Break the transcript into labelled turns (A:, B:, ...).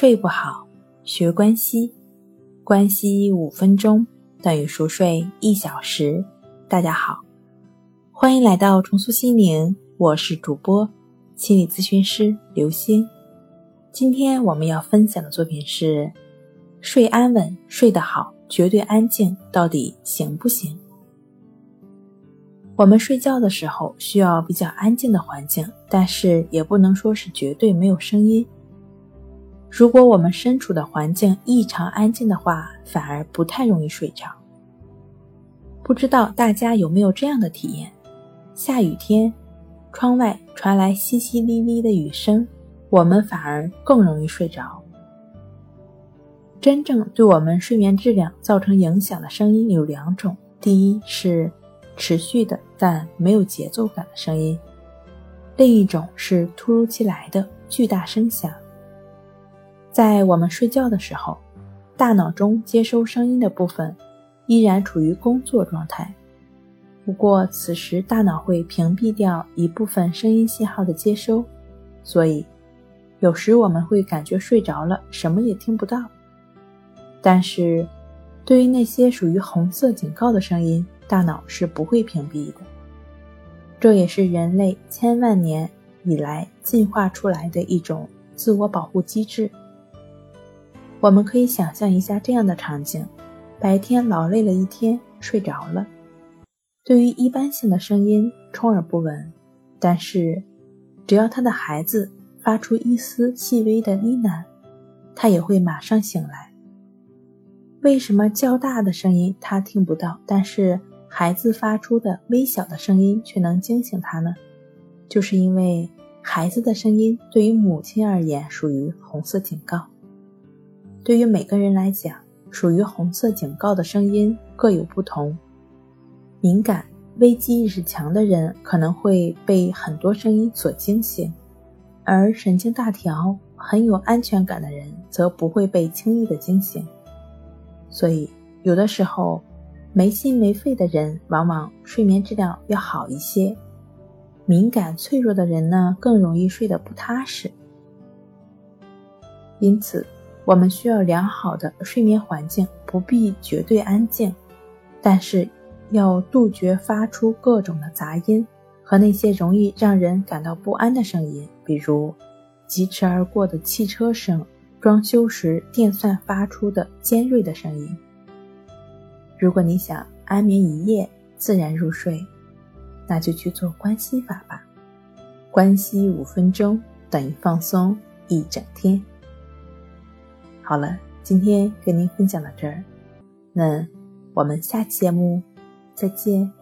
A: 睡不好，学关西，关西五分钟等于熟睡一小时。大家好，欢迎来到重塑心灵，我是主播心理咨询师刘星。今天我们要分享的作品是：睡安稳、睡得好、绝对安静，到底行不行？我们睡觉的时候需要比较安静的环境，但是也不能说是绝对没有声音。如果我们身处的环境异常安静的话，反而不太容易睡着。不知道大家有没有这样的体验？下雨天，窗外传来淅淅沥沥的雨声，我们反而更容易睡着。真正对我们睡眠质量造成影响的声音有两种：第一是持续的但没有节奏感的声音；另一种是突如其来的巨大声响。在我们睡觉的时候，大脑中接收声音的部分依然处于工作状态。不过，此时大脑会屏蔽掉一部分声音信号的接收，所以有时我们会感觉睡着了，什么也听不到。但是，对于那些属于红色警告的声音，大脑是不会屏蔽的。这也是人类千万年以来进化出来的一种自我保护机制。我们可以想象一下这样的场景：白天劳累了一天，睡着了。对于一般性的声音充耳不闻，但是只要他的孩子发出一丝细微的呢喃，他也会马上醒来。为什么较大的声音他听不到，但是孩子发出的微小的声音却能惊醒他呢？就是因为孩子的声音对于母亲而言属于红色警告。对于每个人来讲，属于红色警告的声音各有不同。敏感、危机意识强的人可能会被很多声音所惊醒，而神经大条、很有安全感的人则不会被轻易的惊醒。所以，有的时候，没心没肺的人往往睡眠质量要好一些；敏感脆弱的人呢，更容易睡得不踏实。因此。我们需要良好的睡眠环境，不必绝对安静，但是要杜绝发出各种的杂音和那些容易让人感到不安的声音，比如疾驰而过的汽车声、装修时电钻发出的尖锐的声音。如果你想安眠一夜、自然入睡，那就去做关系法吧。关系五分钟等于放松一整天。好了，今天跟您分享到这儿，那我们下期节目再见。